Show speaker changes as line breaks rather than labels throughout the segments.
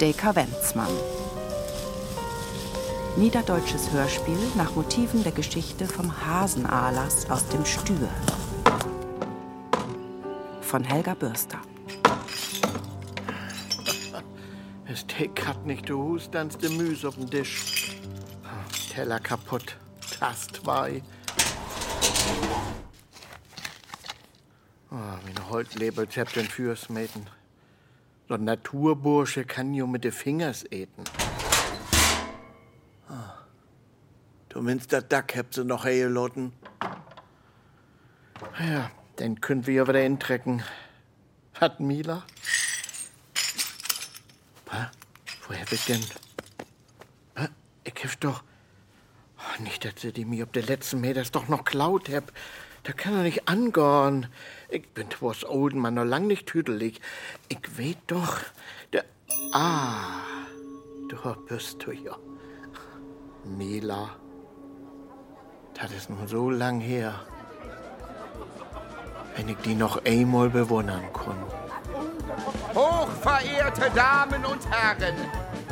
Deka Wenzmann. Niederdeutsches Hörspiel nach Motiven der Geschichte vom Hasenahlers aus dem Stür. Von Helga Bürster.
Das Steak hat nicht du Hust, dann de Müs auf dem Tisch. Teller kaputt. Tast zwei. Oh, meine Holzlebels habt den Fürs mäten. Ein Naturbursche kann jo mit de Fingers eten. Ah. Du meinst, dat Dack habt sie noch hergelotten? Ja, dann können wir ja wieder intrecken. Hat Mila? Hä? Woher ich denn? Hä? Ich hab doch. Oh, nicht, dass sie die mir ob der letzten Meters doch noch klaut hab. Da kann er nicht angorn. Ich bin was olden Mann noch lang nicht tüdelig. Ich weet doch. Der. Ah. Du bist du ja. Mila. Das ist nun so lang her. Wenn ich die noch einmal bewundern kann.
Hochverehrte Damen und Herren,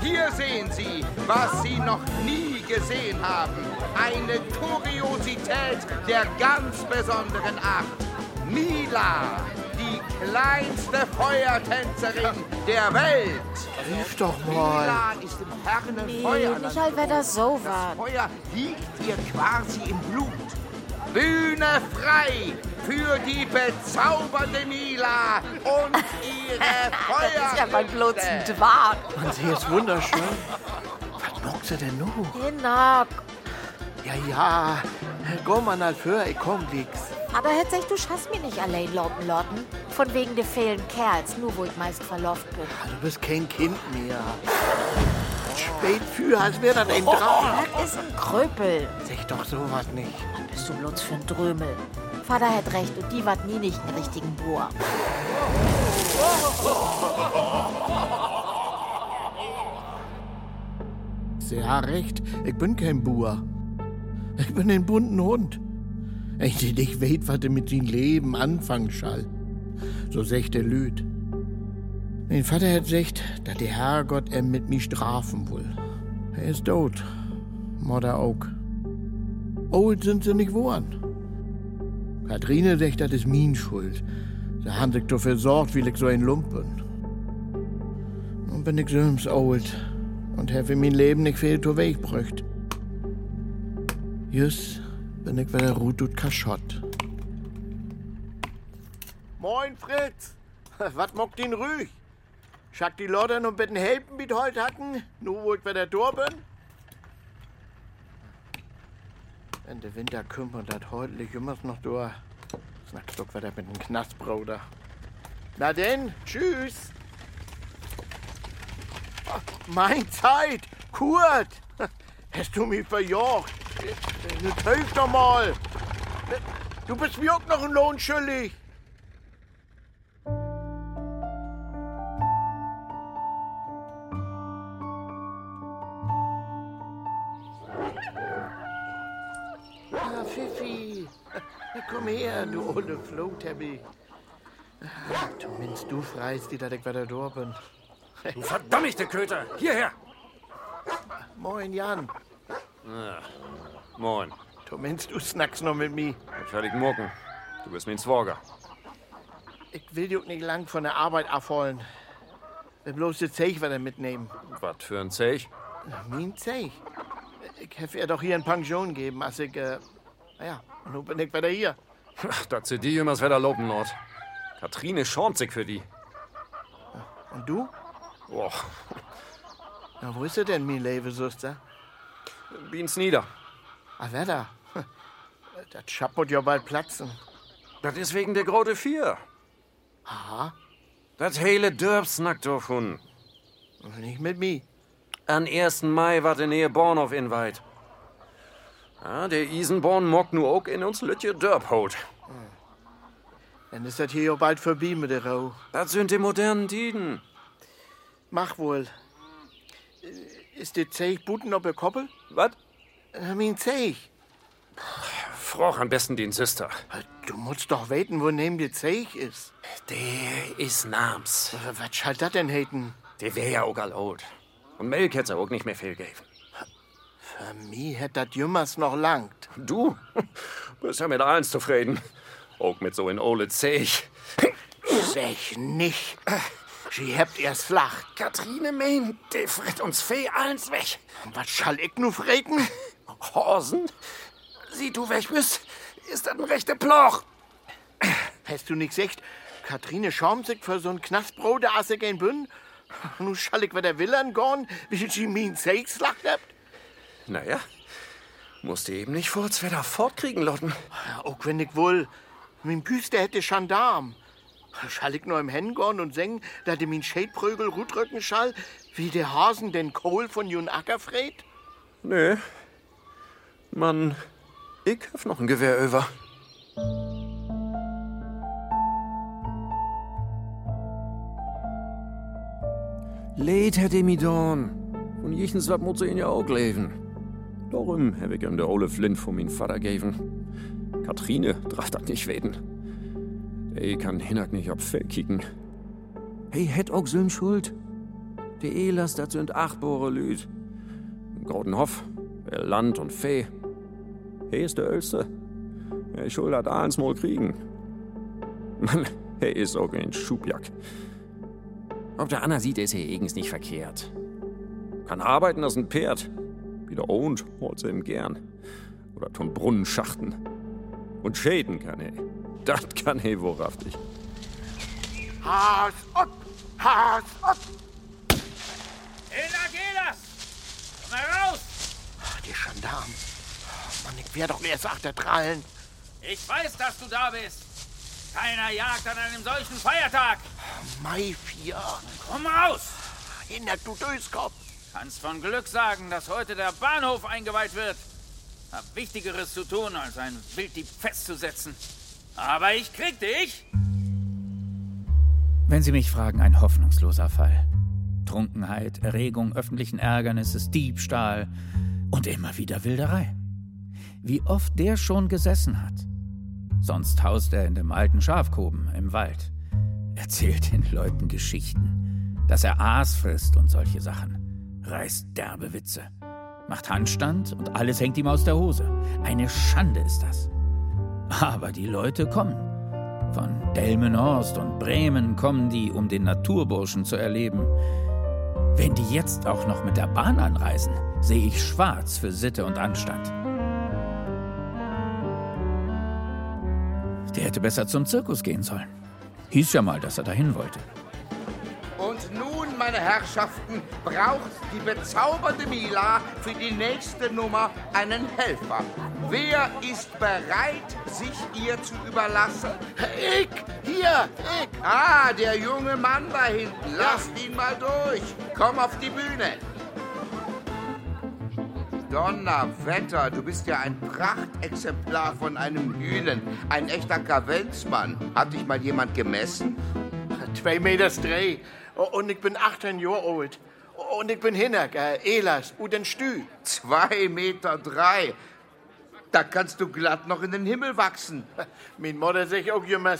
hier sehen Sie, was Sie noch nie gesehen haben. Eine Kuriosität der ganz besonderen Art. Mila, die kleinste Feuertänzerin der Welt.
Rief doch mal.
Mila ist im fernen
Nee,
Feuerland.
nicht halt, wenn das so
Das
war.
Feuer liegt ihr quasi im Blut. Bühne frei für die bezaubernde Mila und ihre
Das ist ja mal bloß ein. Dwarf.
Man, sie ist wunderschön. Was mockt sie denn noch?
Genau.
Ja, ja. Geh mal nach für, ich komm nix.
Aber hätt sich, du schaffst mir nicht allein loten, Lotten. Von wegen der fehlen Kerls, nur wo ich meist verloft bin.
Du bist kein Kind mehr. Spät für, als wäre das ein Traum.
Das ist ein Kröpel.
Sag doch sowas nicht.
Was bist du bloß für ein Drömel? Vater hat recht und die wat nie nicht einen richtigen Bohr.
Sie hat recht, ich bin kein Bauer. Ich bin ein bunten Hund. Ich die nicht weet, was er mit seinem Leben anfangen schall. So secht der Lüd. Mein Vater hat gesagt, dass der Herrgott er mit mir strafen will. Er ist tot. Mutter auch. Old sind sie nicht geworden. Katrine sagt, das ist min Schuld. Sie haben sich dafür sorgt, wie ich so ein Lump bin. Nun bin ich so old und habe mein Leben nicht viel zu Weg gebracht. Just bin ich wieder Ruth und Kaschott. Moin, Fritz. Was mockt ihn ruhig? Schack die Leute noch bitten helfen, wie heute hatten, nur wo ich wieder da bin? Wenn der Winter kommt und das heute immer noch da, snackst du wieder mit dem Knastbruder. Na denn, tschüss. Mein Zeit, Kurt. Hast du mich verjocht? Jetzt hilf doch mal. Du bist mir auch noch ein Lohn schuldig. Ah, Pfiffi. Komm her, du olle Flohteppich. Du meinst, du freist die, dass ich wieder da bin.
Du verdammte Köter! Hierher!
Moin, Jan.
Moin.
Du meinst, du snackst noch mit mir.
Fertig mucken. Du bist mein Zworger.
Ich will dich nicht lang von der Arbeit abholen. Will bloß das Zeug wieder mitnehmen.
Was für ein Zeich?
Mein Zeug? Ich hätte ihr doch hier ein Pension geben, als ich, äh, naja, nun bin ich wieder hier.
Ach, dat sie die jümmers wieder loben, Nord. Katrine schornt sich für die.
Und du?
Och,
Na, wo ist sie denn, mein liebe Suster?
Bien's nieder.
Ah, wer da? Das Schappot ja bald platzen.
Das ist wegen der Grote Vier.
Aha,
Das hele Dörp snackt davon.
nicht mit mir.
An 1. Mai war der Nähe Bornhof inweit. Ja, der Isenborn mockt nu auch in uns Lütje Dörp holt.
Dann ist das hier ja bald vorbei mit der Rau.
Das sind die modernen Tiden.
Mach wohl. Äh, Ist der Zeug Buten der Koppel?
Was?
Mein Zeug.
Froch am besten den Sister.
Du musst doch weten, wo neben der Zeug ist.
Der ist Nams.
Was schall das denn heiten?
Die wär ja auch alt. Und Melk hätte auch nicht mehr viel gegeben.
Für mich hätte das jümmers noch langt.
Du bist ja mit eins zufrieden. Auch mit so in Ole Zech.
Sech nicht. Sie habt erst lacht.
Katrine meint, die fritt uns Fee eins weg.
Was schall ich nu freten?
Horsen? Sieh du weg bist, ist das ein rechter Ploch.
Hast du nicht gesagt, Katrine schaumt sich für so'n Knastbrot, der asse gehen bünn? Nu schall ich wieder Willern gorn, wie sie min Seix lacht habt?
Naja, musste eben nicht vor Wetter fortkriegen, Lotten.
Ja, auch wenn ich wohl min Büste hätte Gendarm. Schall ich nur im Hen gorn und singen, da de min Schädprögel rutrücken schall, wie der Hasen den Kohl von Jun Acker fräht?
Nee. Mann, ich hab noch ein Gewehr über. Leid hätte mi don. Und jichens wat muss ihn ja auch leben. Darum hab ich ihm der Ole Flint von min Vater geben. Katrine darf das nicht weten. Der kann hinak nicht ob Fell kicken. Hey, hätt auch so'n Schuld. Die Elas, das sind achtbore Lüd. Grotenhof, Land und Fee. Hey ist der Ölste. Er schuld hat eins mal kriegen. Mann, er ist auch ein Schubjack. Ob der Anna sieht, ist er eigens nicht verkehrt. Kann arbeiten als ein Pferd. Wieder ohnt, holt sie ihm gern. Oder tun Brunnen schachten. Und schäden kann er. Das kann er wohlhaftig.
Haas up! Haas up!
Ela Gelas! Komm heraus!
Die Gendarm. Mann, ich wär doch erst achtertrallen.
Ich weiß, dass du da bist. Keiner jagt an einem solchen Feiertag.
Mai vier.
Komm raus!
Hinter du Döskopf.
Kannst von Glück sagen, dass heute der Bahnhof eingeweiht wird. Hab Wichtigeres zu tun, als ein Wilddieb festzusetzen. Aber ich krieg dich! Wenn Sie mich fragen, ein hoffnungsloser Fall. Trunkenheit, Erregung öffentlichen Ärgernisses, Diebstahl und immer wieder Wilderei. Wie oft der schon gesessen hat. Sonst haust er in dem alten Schafkoben im Wald. Erzählt den Leuten Geschichten, dass er Aas frisst und solche Sachen. Reißt derbe Witze. Macht Handstand und alles hängt ihm aus der Hose. Eine Schande ist das. Aber die Leute kommen. Von Delmenhorst und Bremen kommen die, um den Naturburschen zu erleben. Wenn die jetzt auch noch mit der Bahn anreisen, sehe ich schwarz für Sitte und Anstand. Der hätte besser zum Zirkus gehen sollen. Hieß ja mal, dass er dahin wollte.
Und nun, meine Herrschaften, braucht die bezaubernde Mila für die nächste Nummer einen Helfer. Wer ist bereit, sich ihr zu überlassen?
Ich! Hier! Ich!
Ah, der junge Mann da hinten. Lasst ihn mal durch. Komm auf die Bühne. Donnerwetter, du bist ja ein Prachtexemplar von einem Hühnen. Ein echter Kavenzmann. Hat dich mal jemand gemessen?
Zwei Meter Dreh. Und ich bin 18 Jahre alt. Und ich bin Hinnerk, äh, Elas, und den Stü.
Zwei Meter drei. Da kannst du glatt noch in den Himmel wachsen.
Mein Mutter sagt auch immer,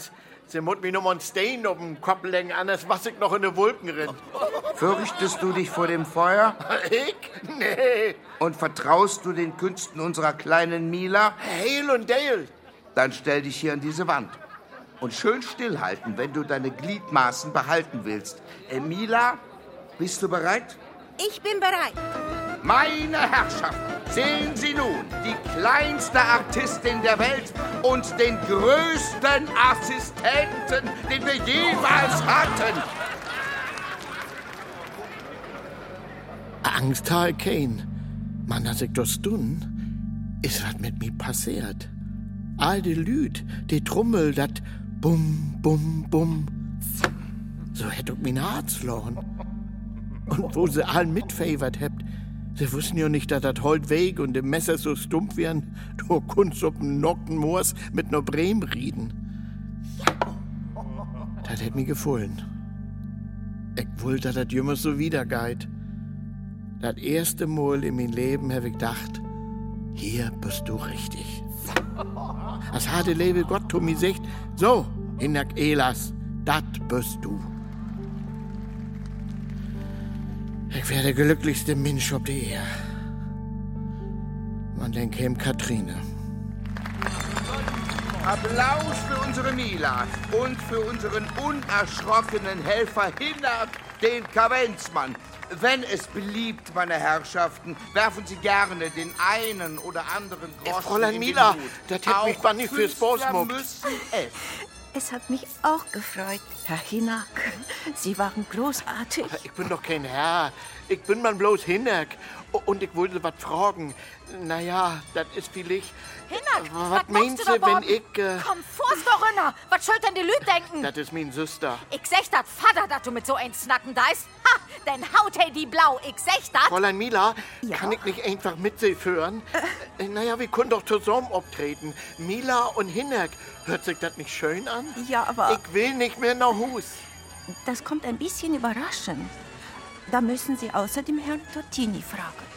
sie muss noch mal einen Stein auf den Kopf legen, anders was ich noch in den Wolken renn.
Fürchtest du dich vor dem Feuer?
Ich? Nee.
Und vertraust du den Künsten unserer kleinen Mila?
Heil und Dale.
Dann stell dich hier an diese Wand. Und schön stillhalten, wenn du deine Gliedmaßen behalten willst. Äh, Mila, bist du bereit?
Ich bin bereit.
Meine Herrschaften, sehen Sie nun die kleinste Artistin der Welt und den größten Assistenten, den wir jemals hatten.
Angst ich kein. Man, als ich das tun, ist was mit mir passiert. All die Lüd, die Trommel, dat Bum, Bum, Bum. So hätt ich mein Herz verloren. Und wo sie all mitfavert habt, sie wussten ja nicht, dass das Holt weg und dem Messer so stumpf wären, du kunst auf dem Nocken Moors mit no Brehm rieden. Das hätt mir gefallen. Ich wollte, dass das jümmers so wiedergeht. Das erste Mal in mein Leben habe ich gedacht, hier bist du richtig. Das harte Lebe Gott mir sagt, so, Hinak Elas, dat bist du. Ich wäre der glücklichste Mensch auf der Erde. Man denkt ihm Katrine.
Applaus für unsere Mila und für unseren unerschrockenen Helfer Hinnert, den Kavenzmann. Wenn es beliebt, meine Herrschaften, werfen Sie gerne den einen oder anderen Groschen
Fräulein
in
Mila,
Hut.
das hätt mich mal nicht fürs Bosmuck.
müssen es.
Es hat mich auch gefreut, Herr Hinak. Sie waren großartig.
Ich bin doch kein Herr. Ich bin man bloß Hinnerk. Und ich wollte was fragen. Naja, das ist vielleicht.
Hinak,
Was
was
meinst
du
wenn ich. Äh,
Komm, vor's doch runter. Was schuld denn die Lüd denken?
das ist mein Süster.
Ich sech dat Vater, dass du mit so ein Snacken da ist. Ha, denn haut hey die blau. Ich sech dat.
Fräulein Mila,
Ja?
kann ich nicht einfach mit Sie führen? Äh, naja, wir können doch zusammen auftreten. Mila und Hinnerk. Hört sich das nicht schön an?
Ja, aber
Ich will nicht mehr nach Hus.
das kommt ein bisschen überraschend. Da müssen Sie außerdem Herrn Tottini fragen.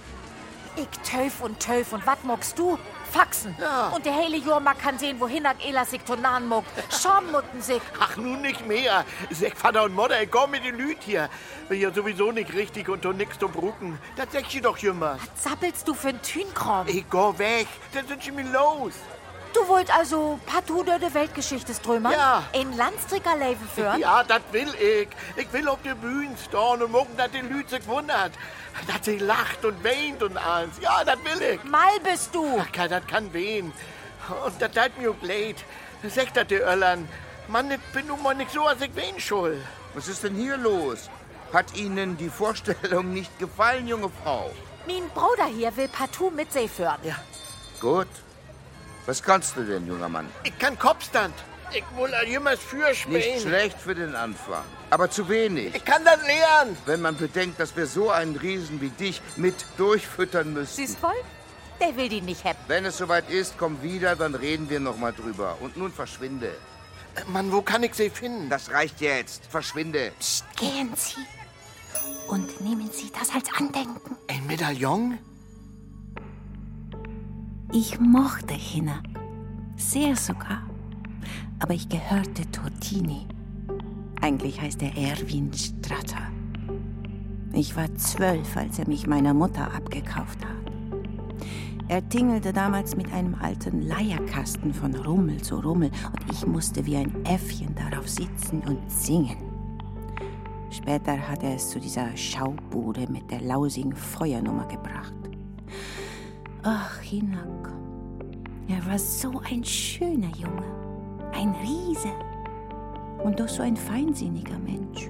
Ich töf und töf und wat mockst du? Faxen.
Ja.
Und der hele Jorma kann sehen, wohin dat Elas sich tonan muckt. Schormutten sich.
Ach, nun nicht mehr. Sag Vater und Mutter, ich komm mit den Lüt hier. Bin ja sowieso nicht richtig und nix zum Brucken. Das sag ich doch immer.
Zappelst du für n Tünkram?
Ich geh weg. Dann sind sie mir los.
Du wollt also partout durch die Geschichte strömen?
Ja.
In Landstrickerleben führen?
Ja, das will ich. Ich will auf der Bühne stehen und morgen, dass die Lüt sich wundert. Dass sie lacht und weint und alles. Ja, das will ich.
Mal bist du.
Ach, das kann wehen. Und das tut mir auch leid. Sag das die Öllern. Mann, ich bin nun mal nicht so, als ich wen schuld.
Was ist denn hier los? Hat Ihnen die Vorstellung nicht gefallen, junge Frau?
Mein Bruder hier will partout mit See führen.
Ja.
Gut. Was kannst du denn, junger Mann?
Ich kann Kopfstand. Ich will jemals für
Nicht schlecht für den Anfang, aber zu wenig.
Ich kann das lernen.
Wenn man bedenkt, dass wir so einen Riesen wie dich mit durchfüttern müssen.
Siehst wohl? Der will die nicht haben.
Wenn es soweit ist, komm wieder, dann reden wir noch mal drüber. Und nun verschwinde.
Mann, wo kann ich sie finden?
Das reicht jetzt. Verschwinde.
Psst, gehen Sie. Und nehmen Sie das als Andenken.
Ein Medaillon?
Ich mochte Hinak. Sehr sogar. Aber ich gehörte Tottini. Eigentlich heißt er Erwin Stratter. Ich war zwölf, als er mich meiner Mutter abgekauft hat. Er tingelte damals mit einem alten Leierkasten von Rummel zu Rummel und ich musste wie ein Äffchen darauf sitzen und singen. Später hat er es zu dieser Schaubude mit der lausigen Feuernummer gebracht. Ach, Hinak. Er war so ein schöner Junge. Ein Riese. Und doch so ein feinsinniger Mensch.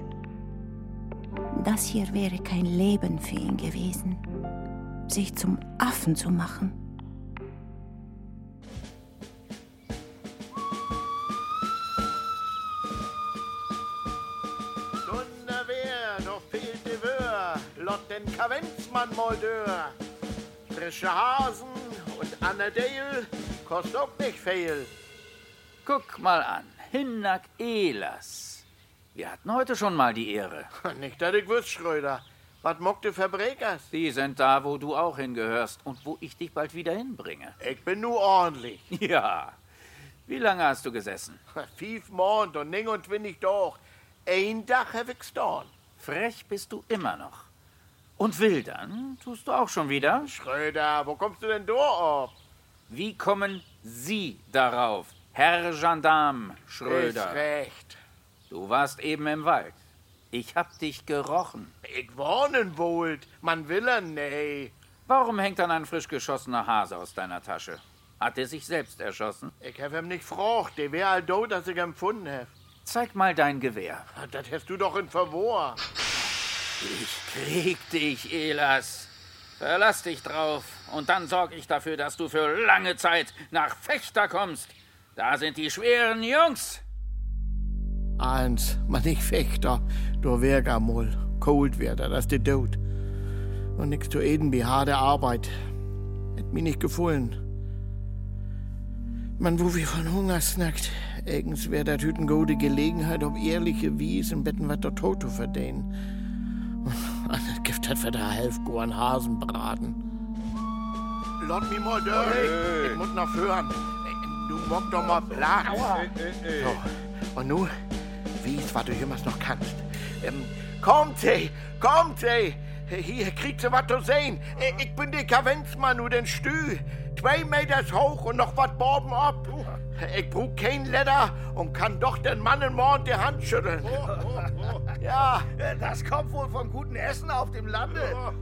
Das hier wäre kein Leben für ihn gewesen. Sich zum Affen zu machen.
Donnerwehr, noch fehlt die Wör. Lot den Kavenzmann mal dör. Frische Hasen und Annadale kostet auch nicht viel.
Guck mal an, Hinnak Elas. Wir hatten heute schon mal die Ehre.
Nicht, dass ich wüsste, Schröder. Was mockt du Verbrekers?
Die sind da, wo du auch hingehörst und wo ich dich bald wieder hinbringe.
Ich bin nur ordentlich.
Ja. Wie lange hast du gesessen?
Fief Mond und ning und winnig doch. Ein Dach hab ich.
Frech bist du immer noch. Und wildern tust du auch schon wieder?
Schröder, wo kommst du denn da auf?
Wie kommen Sie darauf, Herr Gendarm
Ist
Schröder?
recht.
Du warst eben im Wald. Ich hab dich gerochen.
Ich warnen wollt. Man will er nee.
Warum hängt dann ein frisch geschossener Hase aus deiner Tasche? Hat er sich selbst erschossen?
Ich hab ihm nicht gefragt. Der wär all do, dass ich empfunden hab.
Zeig mal dein Gewehr.
Das hast du doch in Verwor.
Ich krieg dich, Elas. Verlass dich drauf und dann sorg ich dafür, dass du für lange Zeit nach Fechter kommst. Da sind die schweren Jungs.
Eins, man nicht Fechter. Du wär amol. Cold wär da, das ist der Tod. Und nix zu eden wie harte Arbeit. Hätt mir nicht gefallen. Man, wo wir von Hunger snackt, eigens wär dat hüten gute Gelegenheit, ob ehrliche Wies im Betten wat der zu verdienen. Hat für der Hälfte goren Hasen braten. Lot mi mal durch. Ich muss noch hören. Du mock doch mal Platz. So, und nu, wies, was du jemals noch kannst. Ähm, kommt sie, kommt sie. Hier kriegt sie was zu sehen. Ich bin der Kavenzmann und den Stü. Zwei Meters hoch und noch was Borben ab. Ich brauch kein Leder und kann doch den Mann im Mond die Hand schütteln. Ja,
Das kommt wohl von gutem Essen auf dem Lande.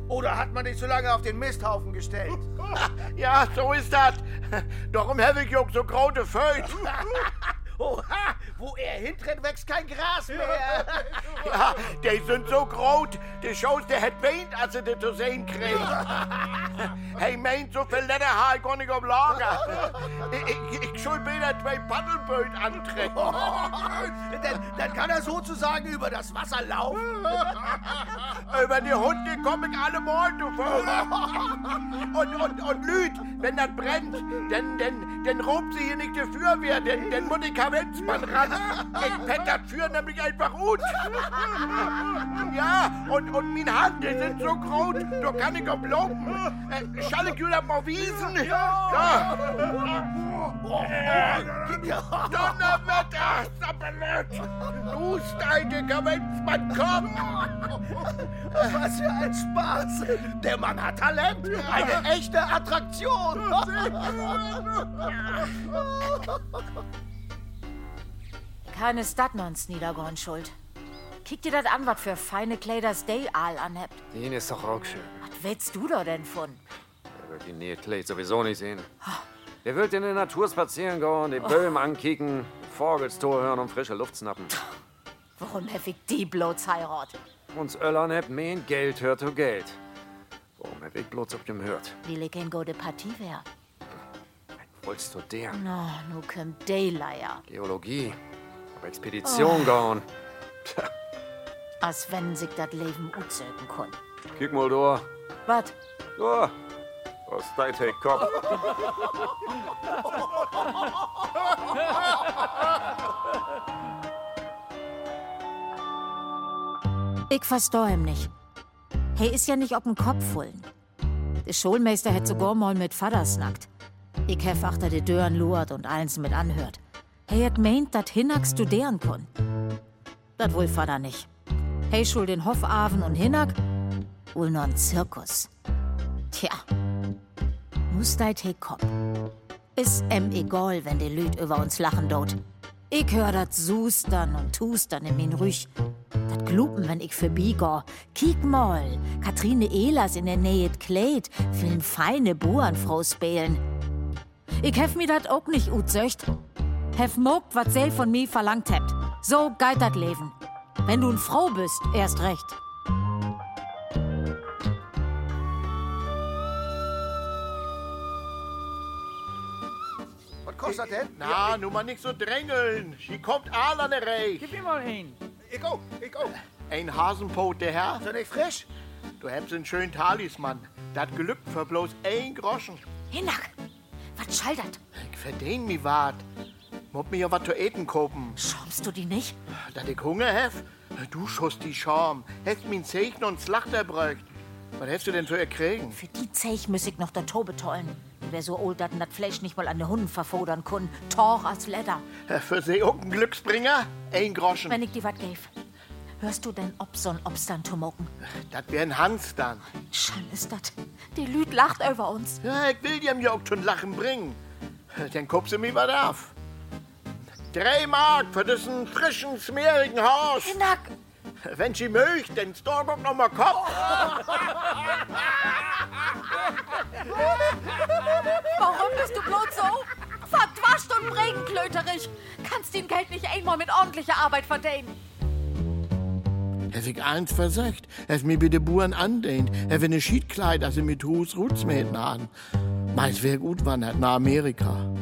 Oder hat man dich so lange auf den Misthaufen gestellt?
ja, so ist das. Darum habe ich auch so graute Föt.
Oha, wo er hintritt, wächst kein Gras mehr.
Ja, die sind so groß, die Shows, der hat weint, als er das zu sehen kriegt. hey, meint, so viel Leder habe ich gar nicht auf Lager. Ich, ich, ich schuld wieder zwei Paddelböt antreten.
dann, dann kann er sozusagen über das Wasser laufen.
Über die Hunde komme ich alle du Vogel. Und, und, und Lüd, wenn das brennt, dann, dann, dann robt sie hier nicht die Feuerwehr, denn, denn Kavenzmann ran. Ich pett das Feuer nämlich einfach gut. Ja, und, und meine Hände sind so groß, da kann ich auch blocken. Äh, schall ich wieder mal wiesen? Ja. Donnerwetter, Sapperlot! Du steige Kavenzmann, komm!
Was für ein Spaß. Der Mann hat Talent. Eine echte Attraktion.
Keine Stadnons Niedergorn schuld. Kick dir das an, was für feine Kleiders Day Aal anhebt.
Den ist doch auch schön.
Was willst du da denn von?
Der wird die Nähe Kleid sowieso nicht sehen. Der wird in der Natur spazieren gehen, die Böhmen ankicken, Vogels hören und frische Luft schnappen.
Warum hab ich die bloß heirat?
Uns Öllern hab mein Geld hört zu Geld. Warum hab ich bloß auf dem hört?
Will ich in gute Partie wär?
Wolltest du der?
No, nu kommt Dayleier.
Geologie. Auf Expedition gehen. Tja,
Als wenn sich das Leben utzögen kann.
kick mal da.
Was?
Da. Was dein Take Kopf?
Ich versteh ihm nicht. Hey ist ja nicht ob den Kopf fullen. Der Schulmeister hätt sogar mal mit Vater snackt. Ich hef achter de Dörren luert und eins mit anhört. Hey hat meint, dat Hinak studieren kon. Dat wohl Vater nicht. Hey schul den Hoffaven und Hinak wohl noch ein Zirkus. Tja, muss deit he Kopf. Ist em egal, wenn die Lüd über uns lachen dort. Ich hör dat Sustern und Tustern in min Rüch. Dat Glupen, wenn ich Bigor. Kiek mal, Katrine Ehlers in der Nähe Kleid, vielen feine Burenfrau spelen. Ich hef mir dat auch nicht utzöcht. Hef mogt, wat sel von mir verlangt hebt. So geit dat Leben. Wenn du n Frau bist, erst recht.
Kostet das denn?
Na, nun mal nicht so drängeln. Hier kommt der Reich.
Gib mir mal hin.
Ich auch, ich auch.
Ein Hasenpot, der Herr.
Ist er nicht frisch?
Du hast einen schönen Talisman. Das glückt für bloß ein Groschen.
Hinak, wat schallert?
Ich verdien mi wat. Muss mir ja wat zu eten kopen.
Schäumst du die nicht?
Da ich Hunger hef? Du schoss die Scham. Hast min Zeichen und Slachter bräucht. Was hast du denn zu erkriegen?
Für die Zeich müss ich noch der Tobe tollen. Wer so old dat das Fleisch nicht mal an den Hunden verfodern kun, Tor als Leder.
Für sie auch ein Glücksbringer? Ein Groschen.
Wenn ich dir wat gäf. Hörst du denn Obson Obstan tumoken?
Das wär'n Hans dann.
Schall ist dat. Die Lüd lacht über uns.
Ja, ich will dir ja auch schon Lachen bringen. Dann guckst du mir was auf. Drei Mark für diesen frischen, smeerigen Haus.
Hinak,
Wenn sie möcht, dann storg auch noch mal Kopf.
warum bist du bloß so? Verdwascht und regenklöterig. Kannst den Geld nicht einmal mit ordentlicher Arbeit verdienen.
Hef ich eins versagt. Hef mir bitte Buren andehnt. Hef eine Schiedkleid, dass sie mit Hus Rutzmähten an. Meins wär gut wandert nach Amerika.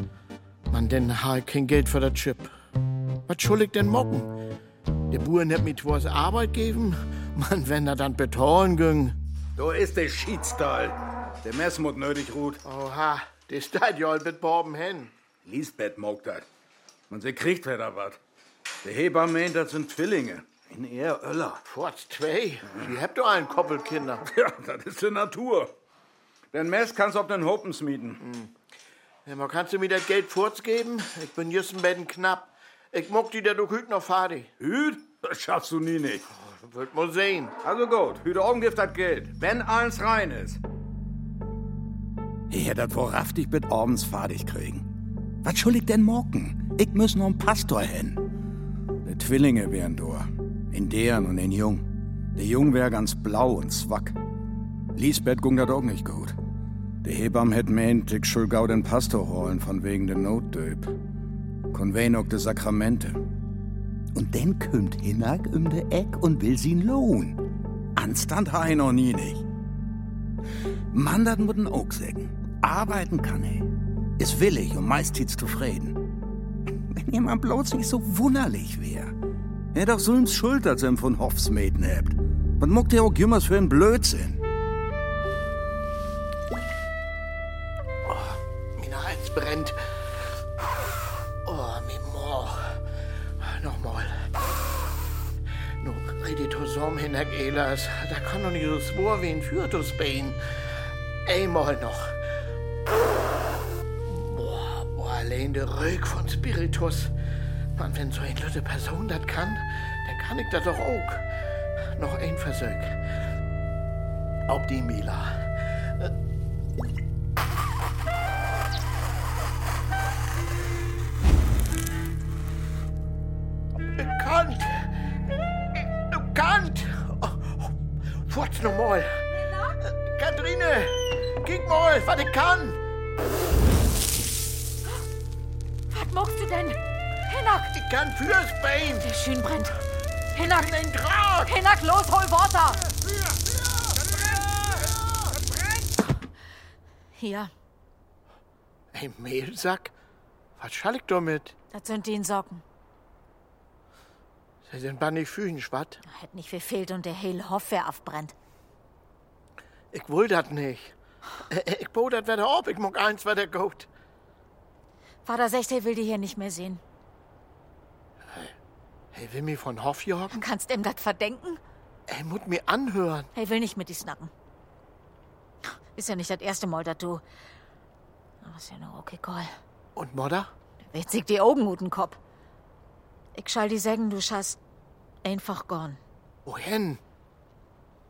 Man, denn ha kein Geld für das Chip. Was schuldig denn mocken? Der Buren hat mir was Arbeit geben. Man, wenn er dann betonen ging.
Da ist der Schiedstall. Der Messmut nötig ruht.
Oha, das steht ja mit Borben hin.
Lisbeth mag das. Und sie kriegt wieder was. Der Hebamme meint, das sind Zwillinge. In eher Öller.
Forts zwei. Die habt doch einen Koppelkinder.
Ja, das ist die Natur. Den Mess kannst du auf den Hopens mieten.
Ja, mal kannst du mir das Geld fortgeben? Ich bin just ein bisschen knapp. Ich mock die der doch hüt noch fertig.
Hüt? Das schaffst du nie nicht.
Wird mal sehen.
Also gut, Hüte Augengift hat Geld. Wenn alles rein ist.
Ich hätte das wahrhaftig mit abends fertig kriegen. Was soll ich denn morgen? Ich muss noch einen Pastor hin. Die Zwillinge wären da. In deren und in Jung. Der Jung wär ganz blau und zwack. Lisbeth gung dat auch nicht gut. Die Hebamm hätt meint, ich schul gau den Pastor holen von wegen der Notdöp. Konven auch de Sakramente. Und dann kümmt Hinak um de Eck und will sie'n Lohn. Anstand ha ich noch nie nicht. Mann, dat muss auch sagen. Arbeiten kann er. Ist willig und meistens zufrieden. Wenn jemand bloß nicht so wunderlich wär. Er doch so's Schuld, als er von Hoffsmäden habt. Was muckt er auch jümmers für ein Blödsinn?
Mein Hals brennt. Hin, Herr Ehlers. Da kann doch nicht so swor wie ein Fürtusbein. Einmal noch. Boah, boah, allein der Rög von Spiritus. Man, wenn so eine gute Person das kann, dann kann ich das doch auch. Noch ein Versuch. Ob die Mila.
Los, hol Wasser! Hier,
Ein Mehlsack? Was schall ich damit?
das sind die Socken.
Sie sind bei nicht fühlen, schwatt.
Hätt nicht viel fehlt und der hele Hof wär aufbrennt.
Ich will das nicht. Äh, Ich bot das wieder ab, ich mag eins wieder gut.
Vater sagt, er will die hier nicht mehr sehen.
Er will mich von Hof jagen?
Kannst ihm das verdenken?
Er muss mir anhören.
Er will nicht mit die snacken. Ist ja nicht das erste Mal, dass du. Aber ist ja nur okay, Call.
Und Modder?
Weht sich die Augen ut den Kopf. Ich schall die sagen, du schaust einfach gorn.
Wohin?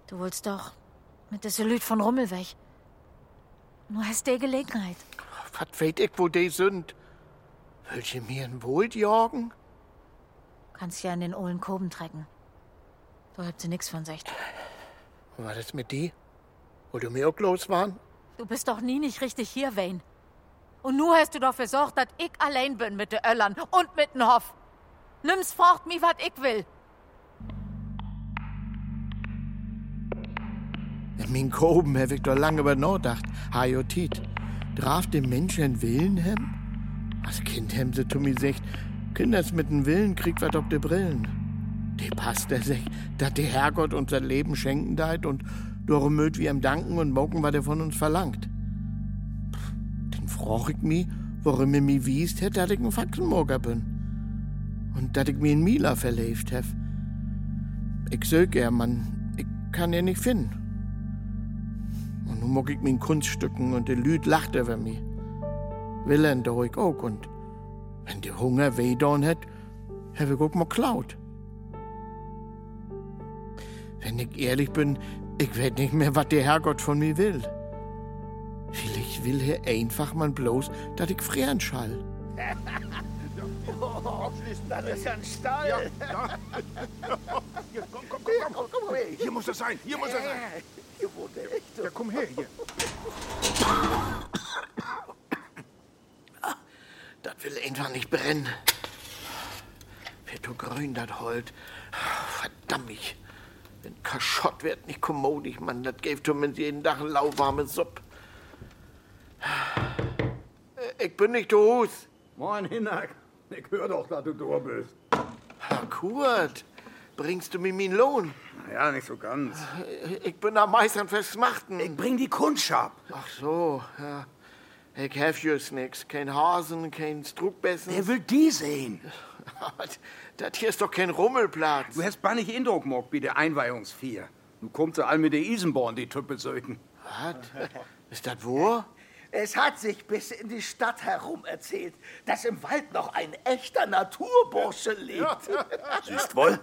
Du willst doch mit der Solid von Rummel weg. Du hast die Gelegenheit.
Was weet ich, wo die sind? Will sie mir ein Wohl jagen?
Kannst ja in den Ohlen Koben trecken. Da habt sie nix von sich.
War das mit die? Wo du mir auch los waren?
Du bist doch nie nicht richtig hier, Wayne. Und nu hast du doch versorgt, dass ich allein bin mit den Öllern und mit dem Hof. Nimm's fort, mi wat ich will.
In min Koben hab ich doch lange über nachgedacht. Hajotit. Draf dem Menschen Willen hem? Als Kind hem sie zu mir sagt, Kinders mit dem Willen kriegt wat ob de Brillen. Die passt er sich, dat der Herrgott unser Leben schenken deit und darum mögt wir ihm danken und mocken, was er von uns verlangt. Den froch ich mi, worum er mi wiest hätt, dat ich ein Faxenmorger bin. Und dat ich mi in Mila verlebt hef. Ich sög er, man, ich kann er nicht finden. Und nun mag ich min Kunststücken und de Lüd lacht über mi. Willen da ich auch und wenn der Hunger weh hat, hab ich auch mal klaut. Wenn ich ehrlich bin, ich weet nicht mehr, was der Herrgott von mir will. Vielleicht will er einfach mal bloß, dass ich frieren schall.
Das ist ein Stall. Ja, ja. Hier, komm, komm, komm, komm, komm, komm her. Hier muss er sein, hier muss er sein. Hier wohnt er. Ja, komm her, hier.
Das will einfach nicht brennen. Wird du grün, das Holt. Verdammt mich. Wenn Kaschott wird nicht kommodig, Mann. Das gäbe zumindest jeden Tag eine lauwarme Suppe. Ich bin nicht der Hus.
Moin, Hinak. Ich hör doch, dass du da bist.
Herr Kurt, bringst du mir meinen Lohn?
Ja, nicht so ganz.
Ich bin am Meistern festmachten.
Ich bring die Kundschaft.
Ach so, ja. Ich hab just nix. Kein Hasen, kein Struckbessen.
Er will die sehen.
Das hier ist doch kein Rummelplatz.
Du hast bannig Indruck gemacht bei der Einweihungsvier. Du kommst ja all mit der Isenborn, die Tüppel söken.
Was? Ist das wo?
Es hat sich bis in die Stadt herum erzählt, dass im Wald noch ein echter Naturbursche lebt.
Siehst wohl?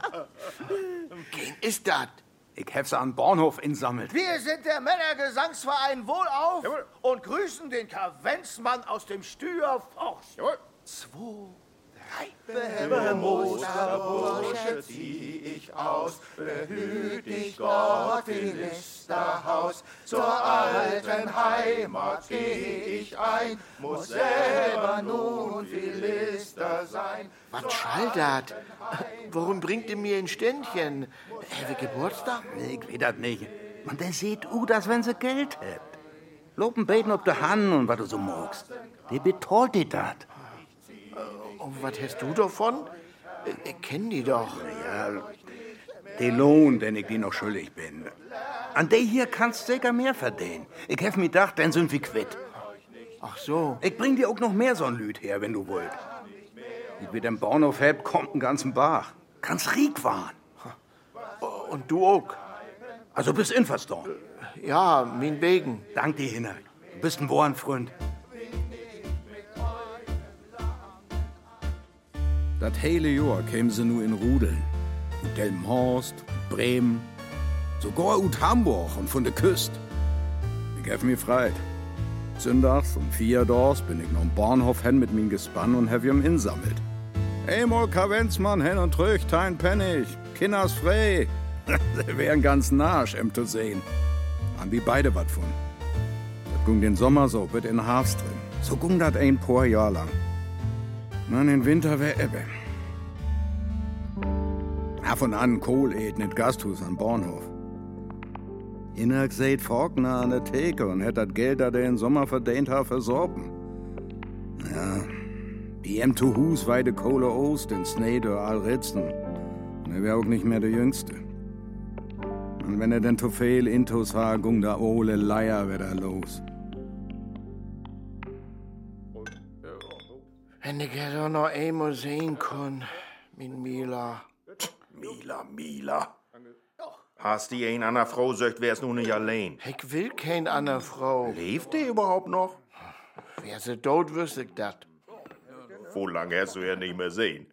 Wen ist das?
Ich hab's an Bahnhof insammelt.
Wir sind der Männergesangsverein Wohlauf und grüßen den Kavenzmann aus dem Stüer Forst. Zwei, drei.
Musterbursche zieh ich aus, behüt dich Gott wie Listerhaus. Zur alten Heimat geh ich ein, muss selber nun wie Lister sein.
Was schall dat? Warum bringt ihr mir ein Ständchen? Habe Geburtstag?
Ich weiß das nicht. Man, der sieht u, dass wenn sie Geld habt. Loben beten ob der Hand und was du so magst. Betreut dir dat.
Und was hast du davon? Ich, ich kenn die doch.
Ja, den Lohn, den ich dir noch schuldig bin. An der hier kannst du sicher mehr verdienen. Ich hab mir gedacht, dann sind wir quitt.
Ach so.
Ich bring dir auch noch mehr so'n Lüd her, wenn du wollt. Ich mit dem Bahnhof heb, kommt ein ganzen Bach. Kannst riek waren.
Und du auch?
Also bist Infastorn.
Ja, min wegen.
Dank dir, Hinner. Du bist ein Bohrenfreund. Das hele Jahr kämen sie nur in Rudeln. Und Delmenhorst, Bremen, sogar ut Hamburg und von der Küste. Ich hab mir freit. Sündags um vier Dors bin ich noch am Bahnhof hin mit min Gespann und hab ihm insammelt. Einmal Kavenzmann hin und trüch, tein Pennig, Kinders frei. Sie wären ganz narsch, em zu sehen. Haben wir beide wat von. Das ging den Sommer so, wird in Hafs drin. So ging dat ein paar Jahr lang. Man, in Winter wär Ebbe. Ab und an Kohl et net Gasthus am Bahnhof. Innerg seht Faulkner an der Theke und hätt dat Geld, dat er in Sommer verdient hat, versorben. Ja, die em to Hus weide Kohle Ost in Snede all Ritzen. Und er wär auch nicht mehr der Jüngste. Und wenn er denn to viel Intos ha, gung da ole Leier wieder los.
Wenn ich ja noch einmal sehen kann, min Mila.
Mila, Mila. Hast die ein einer Frau sagt, wär's nun nicht allein.
Ich will kein andere Frau.
Lebt die überhaupt noch?
Wär sie tot, wüsste ich dat.
Wo lang hast du ja nicht mehr sehen?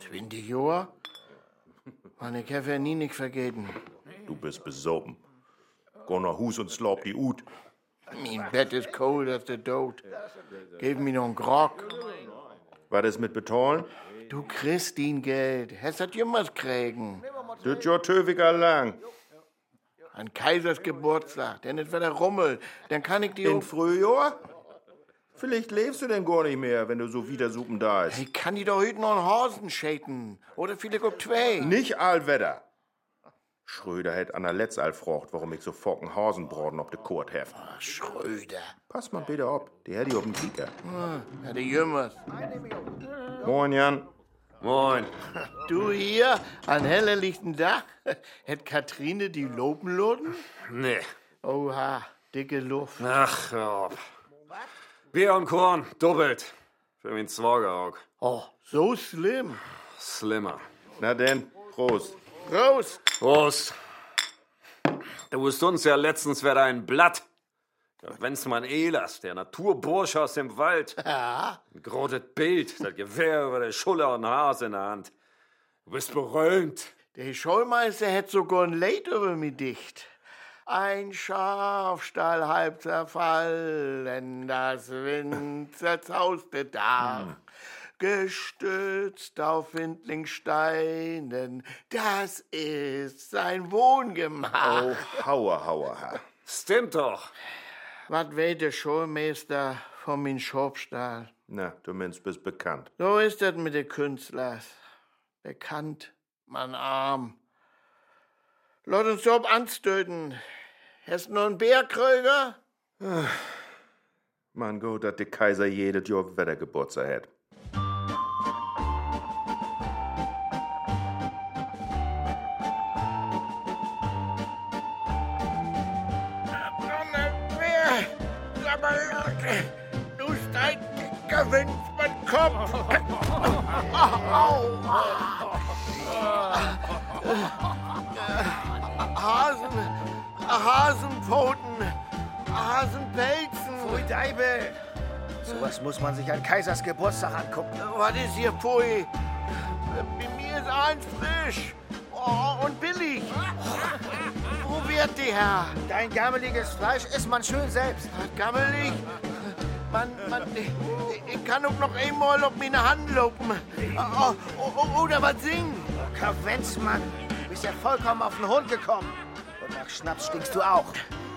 20 Jahre? Und ich hab ja nie nicht vergeten.
Du bist besoffen. Geh nach Hus und slaub die Ut.
Mein Bett ist kalt als der Tod. Gib mir noch einen Grog.
Was ist mit Betalen?
Du kriegst ihn Geld. Hast das jemals kriegen?
Das ja töwiger lang.
An Kaisers Geburtstag. Denn es wieder Rummel. Dann kann ich die
In. Frühjahr? Vielleicht lebst du denn gar nicht mehr, wenn du so wieder suppen da ist.
Ich kann die doch heute noch einen Hasen schäten. Oder vielleicht auch zwei.
Nicht allwetter. Schröder hätt an der Letz all warum ich so focken Hasenbraten auf de Kurt hef.
Schröder.
Pass mal bitte ab, die hätt ich auf dem Kieker.
Ja, die Jümmers.
Moin, Jan.
Moin.
Du hier, an heller lichten Dach, hätt Katrine die Lobenloden?
Nee.
Oha, dicke Luft.
Ach, auf. Bier und Korn, doppelt. Für min Zwager auch.
Oh, so schlimm.
Slimmer.
Na denn, Prost.
Raus.
Prost. Du wusst uns ja letztens wer ein Blatt. Wenn's man Elas, der Naturbursche aus dem Wald.
Ja,
Ein grotes Bild, das Gewehr über der Schulter und Hase in der Hand. Du bist berühmt.
der Schulmeister hätt sogar ein Leid über mich dicht. Ein Schafstall halb zerfallen, das Wind zerzauste Dach. Gestützt auf Windlingsteinen, das ist sein Wohngemach.
Oh, hauer, hauer, ha.
Stimmt doch.
Was weet der Schulmeister von min Schopstall?
Na, du meinst, bist bekannt.
So ist das mit den Künstlern. Bekannt, man arm. Lass uns Job anstöten. Hast du noch einen Bärkröger?
Man gut, dass der Kaiser jedes Jahr wieder Geburtstag hat.
Sowas muss man sich an Kaisers Geburtstag angucken.
Was ist hier, Pui? Bei mir ist eins frisch. Oh, und billig. Wo wird die, Herr?
Dein gammeliges Fleisch isst man schön selbst.
Gammelig? Man, man, ich, ich kann auch noch einmal auf meine Hand lopen. Oh, oh, oder was singen.
Kavenzmann, du bist ja vollkommen auf den Hund gekommen. Und nach Schnaps stinkst du auch.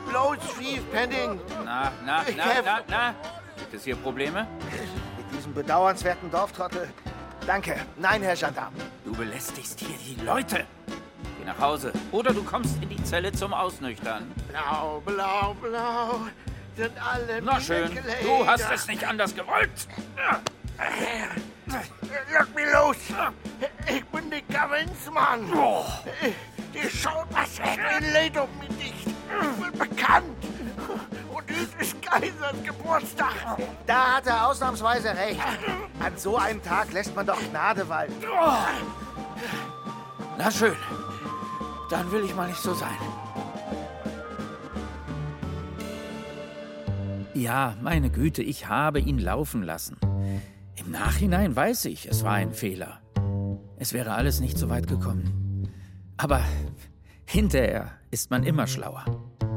Bloß fies, Penning.
Na, na,
Ich
na, na, na. Gibt es hier Probleme?
Mit diesem bedauernswerten Dorftrottel. Danke. Nein, Herr Gendarm.
Du belästigst hier die Leute. Geh nach Hause. Oder du kommst in die Zelle zum Ausnüchtern.
Blau, blau, blau. Sind alle
Na schön.
meine
Du hast
Kleider.
es nicht anders gewollt.
Lass mich los! Ich bin! Die Schaumeisterin lädt um mich nicht! Ich bin bekannt! Und dies ist Kaisers Geburtstag!
Da hat er ausnahmsweise recht. An so einem Tag lässt man doch Gnade walten.
Na schön. Dann will ich mal nicht so sein. Ja, meine Güte, ich habe ihn laufen lassen. Im Nachhinein weiß ich, es war ein Fehler. Es wäre alles nicht so weit gekommen. Aber hinterher ist man immer schlauer.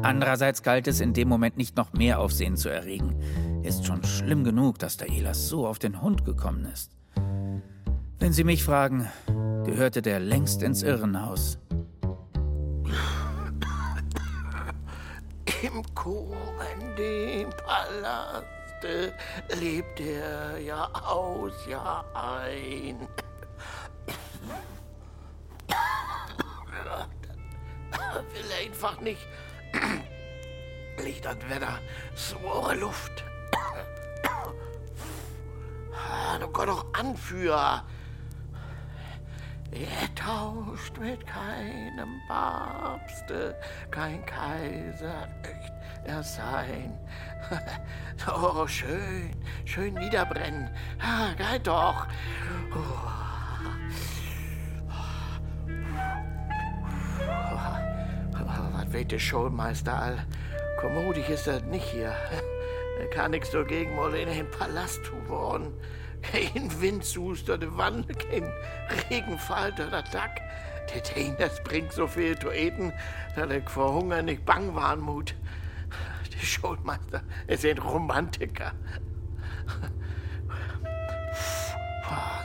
Andererseits galt es in dem Moment nicht noch mehr Aufsehen zu erregen. Ist schon schlimm genug, dass der Elas so auf den Hund gekommen ist. Wenn Sie mich fragen, gehörte der längst ins Irrenhaus.
Im Palaste, lebt er Jahr aus, Jahr ein. Will einfach nicht. Licht und Wetter, swore Luft. Ah, Du Gott doch Anführer. Er tauscht mit keinem Papste, kein Kaiser möcht er sein. Oh, schön, schön niederbrennen. Ah, geil doch. Oh, was weht der Schulmeister all? Kommodig ist das nicht hier. Er kann nix dagegen mal in den Palast geworden. Kein Windsuster, de Wanne, kein Regenfall oder Tag. Der Tein, das bringt so viel zu eten, dass ich vor Hunger nicht bang waren mut. Der Schulmeister ist ein Romantiker.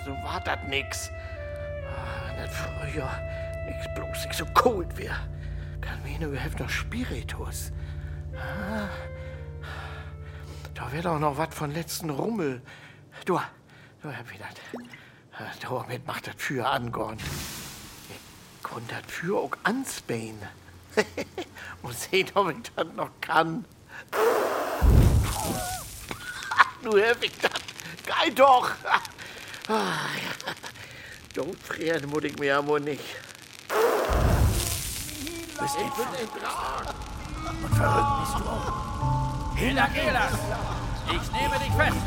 So war das nix. Ah, Wenn das früher nix bloß nicht so kalt wär, überhaupt noch Spiritus. Ah, da wär doch noch was von letzten Rummel. Du, du, Herr Peter, damit macht das Feuer angorn. Ich konnte das Feuer auch anspähen. Muss sehen, ob ich das noch kann. Du, Herr Victor, geil doch. Ah, ja. Dort frieren muss ich mir ja wohl nicht.
Bist
Ich bin ein Drachen.
Und verrückt bist du auch. Hilda Gelas, ich nehme dich fest.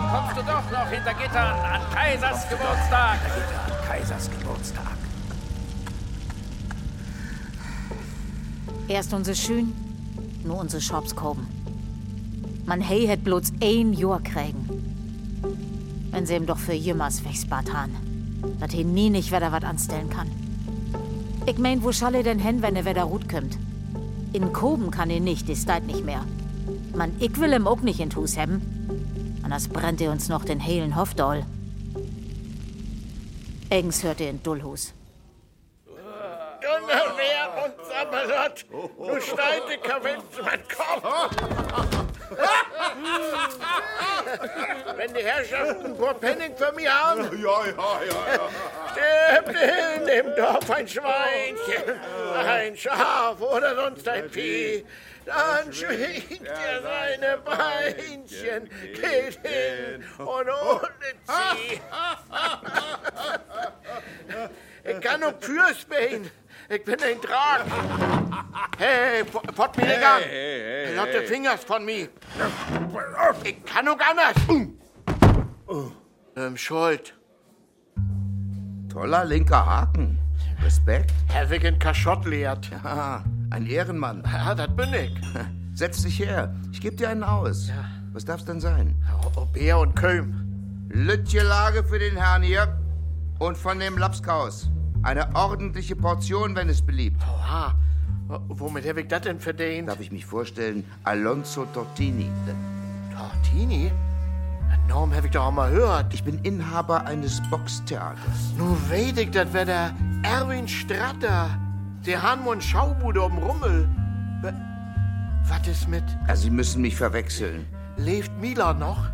Nun kommst du doch noch hinter Gittern an Kaisers Geburtstag.
An Kaisers Geburtstag.
Erst unsere Schön, nur unsere Shops koben. Man hey het bloß ein Jahr kriegen. Wenn sie ihm doch für jemals wegspart han. Dat he nie nicht wieder wat anstellen kann. Ich mein, wo schall er denn hin, wenn er wieder gut kommt? In Koben kann er nicht, ist deit nicht mehr. Man, ich will ihm auch nicht in Hus haben. Anders brennt er uns noch den heilen Hofdoll. Eigens hört er in Dullhus.
Donnerwehr und Sammelot, du schneide Kavenz mein Kopf. Wenn die Herrschaften ein paar Penning für mich haben,
Ja, ja, ja, ja.
Stirbt in dem Dorf ein Schweinchen, ein Schaf oder sonst ein Vieh. Dann schwingt er seine Beinchen, geht hin und ohne Zieh. Ich kann nur Fürsbein. Ich bin ein Draht. Hey, pot mir nicht an.
Hey, hey,
Lotte Fingers von mir. Ich kann nur anders. Ähm, Schuld.
Toller linker Haken. Respekt.
Herr Wicken Kaschott lehrt.
Ja, ein Ehrenmann.
Ja, das bin ich.
Setz dich her. Ich gebe dir einen aus.
Ja.
Was darf's denn sein?
Bär und Kölm.
Lütje Lage für den Herrn hier. Und von dem Lapskaus. Eine ordentliche Portion, wenn es beliebt.
Oha. Womit habe ich das denn verdient?
Darf ich mich vorstellen? Alonso Tortini.
Tortini? Namen habe ich doch auch mal gehört.
Ich bin Inhaber eines Boxtheaters.
Nun weet ich, das wär der Erwin Stratter. Der Hanmund Schaubude um Rummel. Was ist mit?
Ja, Sie müssen mich verwechseln.
Lebt Mila noch?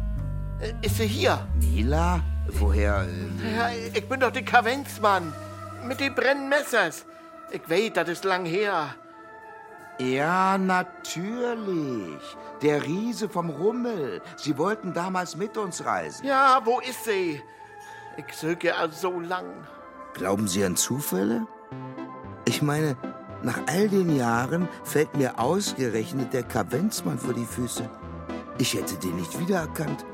Äh, Ist sie hier?
Mila? Woher? äh,
Ja, ich bin doch der Kavenzmann. Mit den brennenden Messers. Ich weiß, das ist lang her.
Ja, natürlich. Der Riese vom Rummel. Sie wollten damals mit uns reisen.
Ja, wo ist sie? Ich söge ja so lang.
Glauben Sie an Zufälle? Ich meine, nach all den Jahren fällt mir ausgerechnet der Kavenzmann vor die Füße. Ich hätte den nicht wiedererkannt,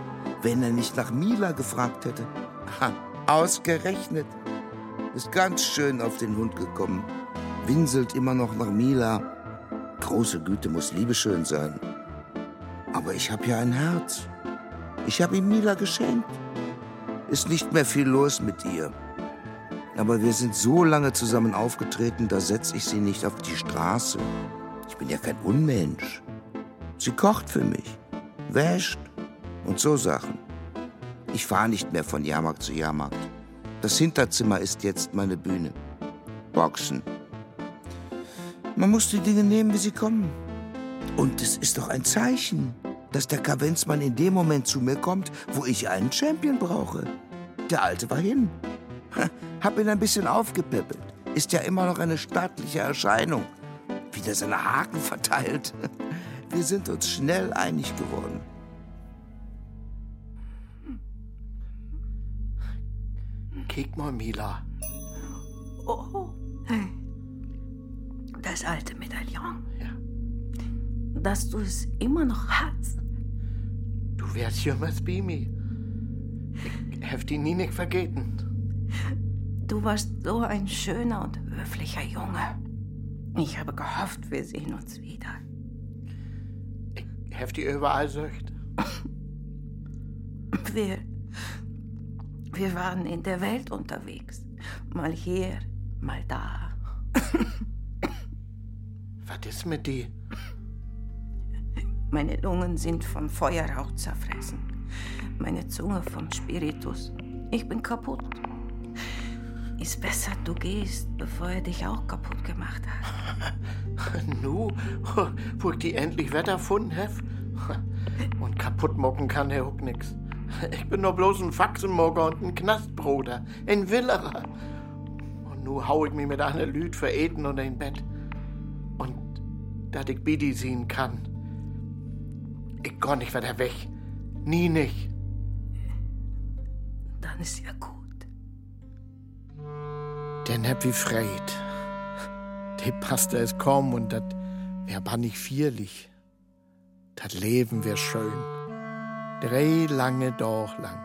wenn er nicht nach Mila gefragt hätte. Ha, ausgerechnet. Ist ganz schön auf den Hund gekommen. Winselt immer noch nach Mila. Große Güte muss liebeschön sein. Aber ich habe ja ein Herz. Ich habe ihm Mila geschenkt. Ist nicht mehr viel los mit ihr. Aber wir sind so lange zusammen aufgetreten, da setze ich sie nicht auf die Straße. Ich bin ja kein Unmensch. Sie kocht für mich, wäscht und so Sachen. Ich fahre nicht mehr von Jahrmarkt zu Jahrmarkt. Das Hinterzimmer ist jetzt meine Bühne. Boxen. Man muss die Dinge nehmen, wie sie kommen. Und es ist doch ein Zeichen, dass der Kavenzmann in dem Moment zu mir kommt, wo ich einen Champion brauche. Der Alte war hin. Hab ihn ein bisschen aufgepäppelt. Ist ja immer noch eine stattliche Erscheinung. Wieder seine Haken verteilt. Wir sind uns schnell einig geworden.
Kick mal, Mila.
Oh, das alte Medaillon.
Ja.
Dass du es immer noch hast.
Du wärst jümmers bei mir. Ich hab die nie nicht vergeten.
Du warst so ein schöner und höflicher Junge. Ich habe gehofft, wir sehen uns wieder.
Ich hab die überall söcht.
Wir, wir waren in der Welt unterwegs. Mal hier, mal da.
Was ist mit die?
Meine Lungen sind vom Feuerrauch zerfressen. Meine Zunge vom Spiritus. Ich bin kaputt. Ist besser, du gehst, bevor er dich auch kaputt gemacht hat.
nu, wo ich die endlich Wetter gefunden hab. Und kaputt mocken kann der Huck nix. Ich bin nur bloß ein Faxenmogger und ein Knastbruder, ein Willerer. Und nu hau ich mich mit einer Lüd für Eten unter ein Bett. Dat ich Bidi sehen kann. Ich geh nicht weiter weg. Nie nicht.
Dann ist ja gut.
Den hab ich freit. Die Pasta ist kaum und dat wär bannig vierlich. Dat Leben wär schön. Drei lange Doch lang.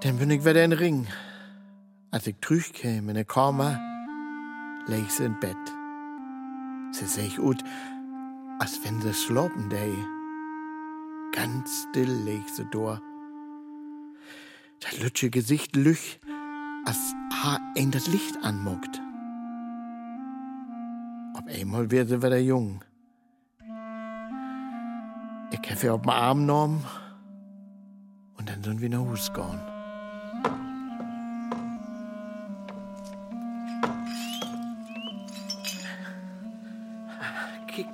Dann bin ich wieder in Ring. Als ich trüchkäm in der Kammer, leg sie in Bett. Sie seh ich ut, als wenn sie slopen dei. Ganz still leg sie door. Das lütsche Gesicht lüch, als ha ein das Licht anmuckt. Ob einmal wird sie wieder jung. Ihr auf den Arm genommen und dann sind wir nach Hus gegangen.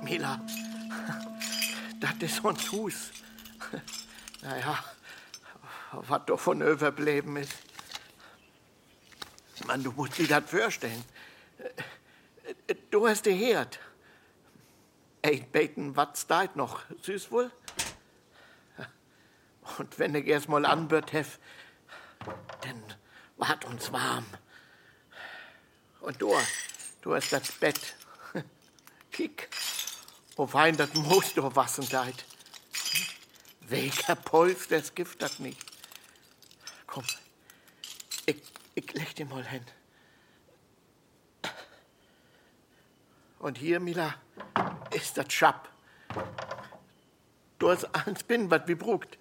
Mila. Das ist uns Hus. Naja, was davon überblieben ist. Mann, du musst dir das vorstellen. Du hast die Herd. Ey, beten, was da noch? Süß wohl? Und wenn ich erst mal anbört hef, dann wart uns warm. Und du, du hast das Bett. Kick, wo fein das Moos du wassen deit. Welcher Puls, das Gift das nicht. Komm, ich, ich leg dir mal hin. Und hier, Mila, ist das Schab. Du hast alles bin, was wie brugt.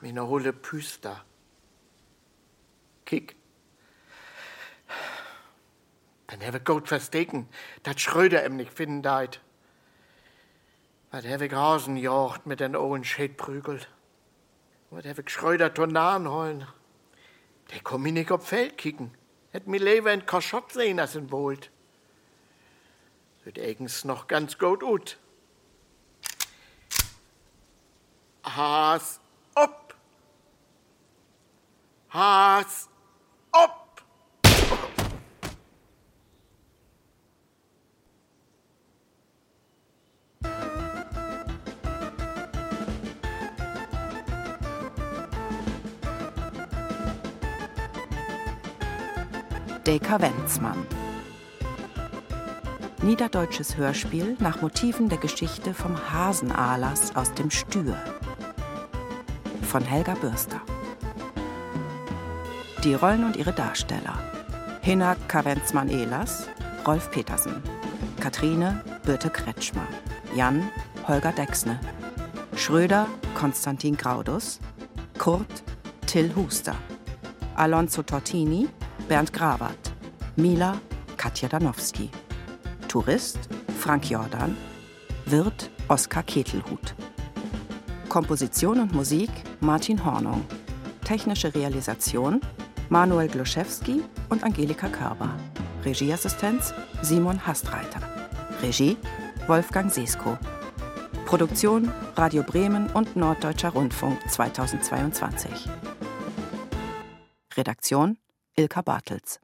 Meine hohle Püster. Kick. Dann habe ich gut versteken, dass Schröder ihm nicht finden deit. Was habe ich rausgejocht mit den Ohren prügelt. Was habe ich Schröder Tornaden holen. Der komm mir nicht auf Feld kicken. Hätt mir lieber in Koschott sehen als in Wohlt. Wird eigens noch ganz gut ut. Haas ob! Haas
Deka Wenzmann. Niederdeutsches Hörspiel nach Motiven der Geschichte vom Hasenahlers aus dem Stür. Von Helga Bürster. Die Rollen und ihre Darsteller. Hinna Kavenzmann-Ehlers, Rolf Petersen. Katrine Birte Kretschmer. Jan Holger Dexne. Schröder Konstantin Graudus. Kurt Till Huster. Alonso Tortini Bernd Grawert. Mila Katja Danowski. Tourist Frank Jordan. Wirt Oskar Ketelhut. Komposition und Musik Martin Hornung. Technische Realisation Manuel Gloszewski und Angelika Körber. Regieassistenz Simon Hastreiter. Regie Wolfgang Sesko. Produktion Radio Bremen und Norddeutscher Rundfunk 2022. Redaktion Ilka Bartels